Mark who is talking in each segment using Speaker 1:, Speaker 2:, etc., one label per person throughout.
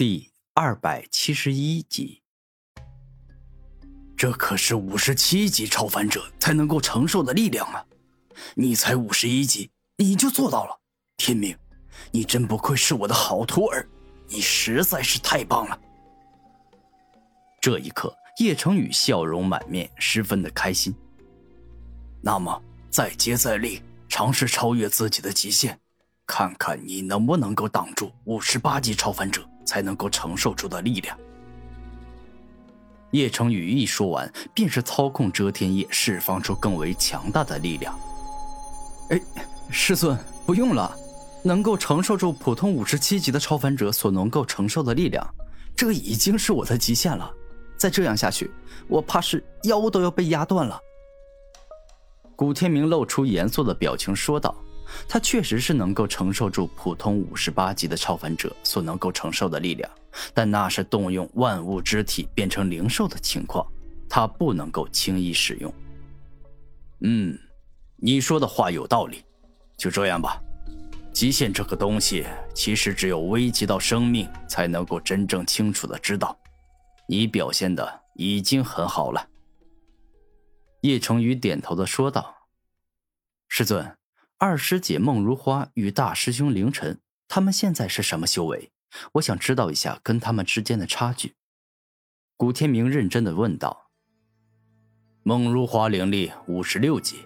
Speaker 1: 第二百七十一集，
Speaker 2: 这可是五十七级超凡者才能够承受的力量啊！你才五十一级，你就做到了，天明，你真不愧是我的好徒儿，你实在是太棒了！
Speaker 1: 这一刻，叶成宇笑容满面，十分的开心。
Speaker 2: 那么，再接再厉，尝试超越自己的极限，看看你能不能够挡住五十八级超凡者。才能够承受住的力量。
Speaker 1: 叶成宇一说完，便是操控遮天叶释放出更为强大的力量。哎，师尊，不用了，能够承受住普通五十七级的超凡者所能够承受的力量，这已经是我的极限了。再这样下去，我怕是腰都要被压断了。古天明露出严肃的表情说道。他确实是能够承受住普通五十八级的超凡者所能够承受的力量，但那是动用万物之体变成灵兽的情况，他不能够轻易使用。
Speaker 2: 嗯，你说的话有道理，就这样吧。极限这个东西，其实只有危及到生命才能够真正清楚的知道。你表现的已经很好了。
Speaker 1: 叶成宇点头的说道：“师尊。”二师姐孟如花与大师兄凌晨，他们现在是什么修为？我想知道一下跟他们之间的差距。古天明认真的问道。
Speaker 2: 孟如花灵力五十六级，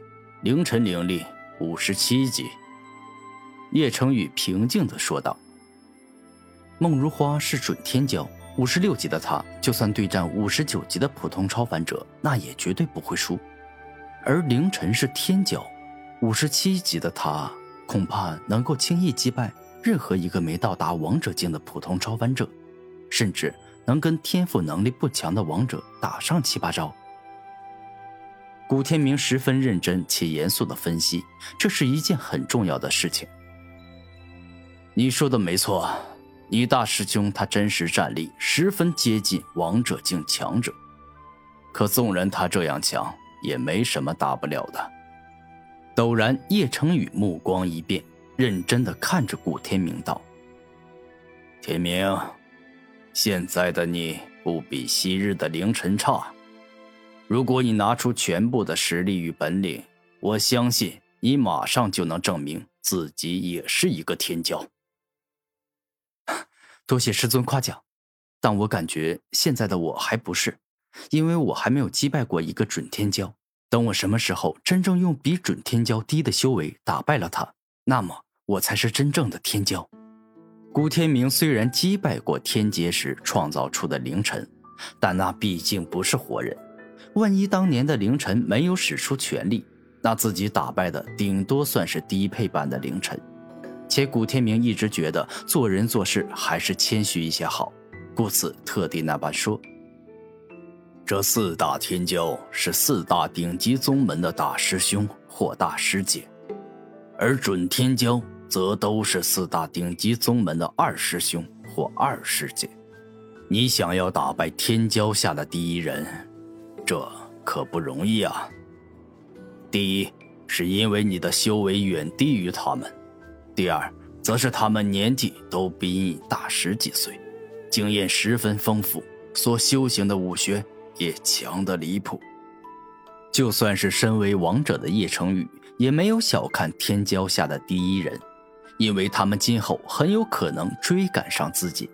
Speaker 2: 凌晨灵力五十七级。
Speaker 1: 叶成宇平静的说道。孟如花是准天骄，五十六级的她，就算对战五十九级的普通超凡者，那也绝对不会输。而凌晨是天骄。五十七级的他，恐怕能够轻易击败任何一个没到达王者境的普通超凡者，甚至能跟天赋能力不强的王者打上七八招。古天明十分认真且严肃的分析，这是一件很重要的事情。
Speaker 2: 你说的没错，你大师兄他真实战力十分接近王者境强者，可纵然他这样强，也没什么大不了的。
Speaker 1: 陡然，叶成宇目光一变，认真的看着古天明道：“
Speaker 2: 天明，现在的你不比昔日的凌晨差。如果你拿出全部的实力与本领，我相信你马上就能证明自己也是一个天骄。”
Speaker 1: 多谢师尊夸奖，但我感觉现在的我还不是，因为我还没有击败过一个准天骄。等我什么时候真正用比准天骄低的修为打败了他，那么我才是真正的天骄。古天明虽然击败过天劫时创造出的凌晨，但那毕竟不是活人。万一当年的凌晨没有使出全力，那自己打败的顶多算是低配版的凌晨。且古天明一直觉得做人做事还是谦虚一些好，故此特地那般说。
Speaker 2: 这四大天骄是四大顶级宗门的大师兄或大师姐，而准天骄则都是四大顶级宗门的二师兄或二师姐。你想要打败天骄下的第一人，这可不容易啊！第一，是因为你的修为远低于他们；第二，则是他们年纪都比你大十几岁，经验十分丰富，所修行的武学。也强的离谱。
Speaker 1: 就算是身为王者的叶成宇，也没有小看天骄下的第一人，因为他们今后很有可能追赶上自己。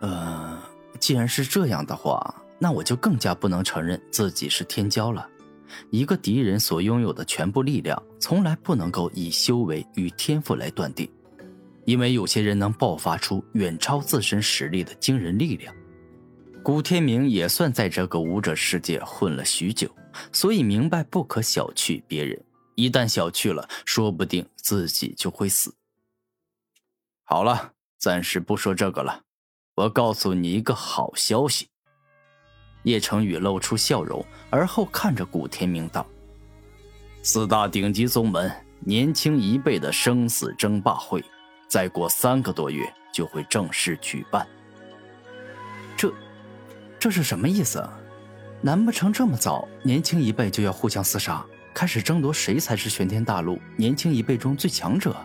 Speaker 1: 呃，既然是这样的话，那我就更加不能承认自己是天骄了。一个敌人所拥有的全部力量，从来不能够以修为与天赋来断定，因为有些人能爆发出远超自身实力的惊人力量。古天明也算在这个武者世界混了许久，所以明白不可小觑别人。一旦小觑了，说不定自己就会死。
Speaker 2: 好了，暂时不说这个了。我告诉你一个好消息。
Speaker 1: 叶成宇露出笑容，而后看着古天明道：“
Speaker 2: 四大顶级宗门年轻一辈的生死争霸会，再过三个多月就会正式举办。”
Speaker 1: 这。是什么意思？难不成这么早，年轻一辈就要互相厮杀，开始争夺谁才是玄天大陆年轻一辈中最强者？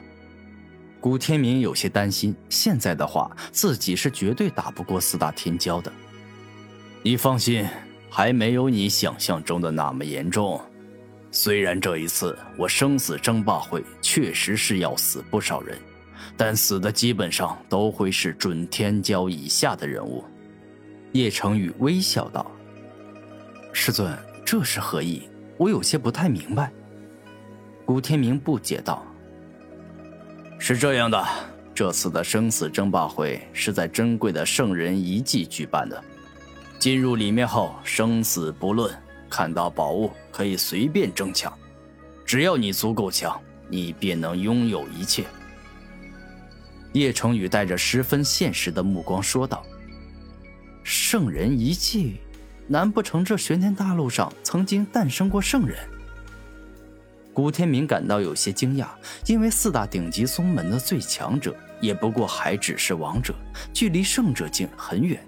Speaker 1: 古天明有些担心，现在的话，自己是绝对打不过四大天骄的。
Speaker 2: 你放心，还没有你想象中的那么严重。虽然这一次我生死争霸会确实是要死不少人，但死的基本上都会是准天骄以下的人物。
Speaker 1: 叶成宇微笑道：“师尊，这是何意？我有些不太明白。”
Speaker 2: 古天明不解道。是这样的，这次的生死争霸会是在珍贵的圣人遗迹举办的。进入里面后，生死不论，看到宝物可以随便争抢，只要你足够强，你便能拥有一切。
Speaker 1: 叶成宇带着十分现实的目光说道：“圣人遗迹，难不成这玄天大陆上曾经诞生过圣人？”古天明感到有些惊讶，因为四大顶级宗门的最强者也不过还只是王者，距离圣者境很远。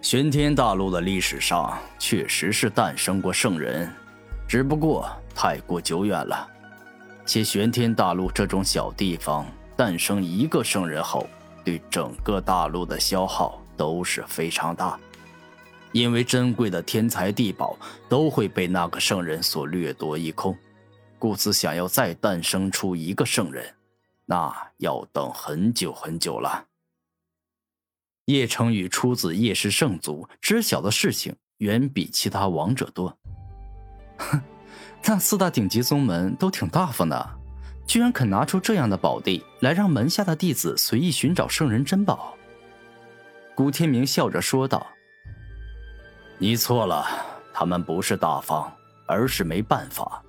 Speaker 2: 玄天大陆的历史上确实是诞生过圣人，只不过太过久远了。且玄天大陆这种小地方诞生一个圣人后，对整个大陆的消耗都是非常大。因为珍贵的天材地宝都会被那个圣人所掠夺一空，故此想要再诞生出一个圣人，那要等很久很久了。
Speaker 1: 叶成宇出自叶氏圣族，知晓的事情远比其他王者多。哼，那四大顶级宗门都挺大方的，居然肯拿出这样的宝地来让门下的弟子随意寻找圣人珍宝。古天明笑着说道。
Speaker 2: 你错了，他们不是大方，而是没办法。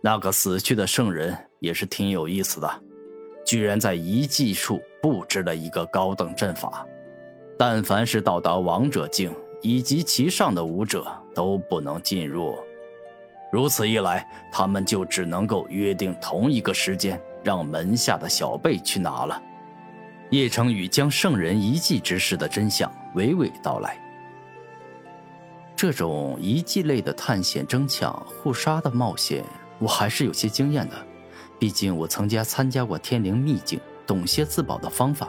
Speaker 2: 那个死去的圣人也是挺有意思的，居然在遗迹处布置了一个高等阵法，但凡是到达王者境以及其上的武者都不能进入。如此一来，他们就只能够约定同一个时间，让门下的小辈去拿了。
Speaker 1: 叶成宇将圣人遗迹之事的真相娓娓道来。这种遗迹类的探险、争抢、互杀的冒险，我还是有些经验的。毕竟我曾经参加过天灵秘境，懂些自保的方法。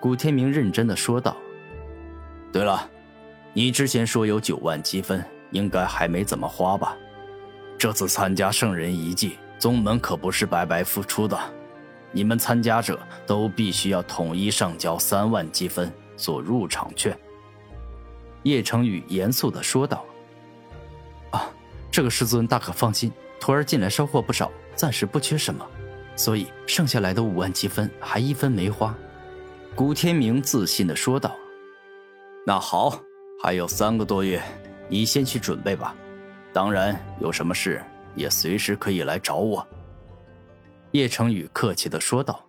Speaker 2: 古天明认真的说道：“对了，你之前说有九万积分，应该还没怎么花吧？这次参加圣人遗迹，宗门可不是白白付出的，你们参加者都必须要统一上交三万积分做入场券。”
Speaker 1: 叶成宇严肃的说道：“啊，这个师尊大可放心，徒儿近来收获不少，暂时不缺什么，所以剩下来的五万积分还一分没花。”
Speaker 2: 古天明自信的说道：“那好，还有三个多月，你先去准备吧。当然，有什么事也随时可以来找我。”
Speaker 1: 叶成宇客气地说道。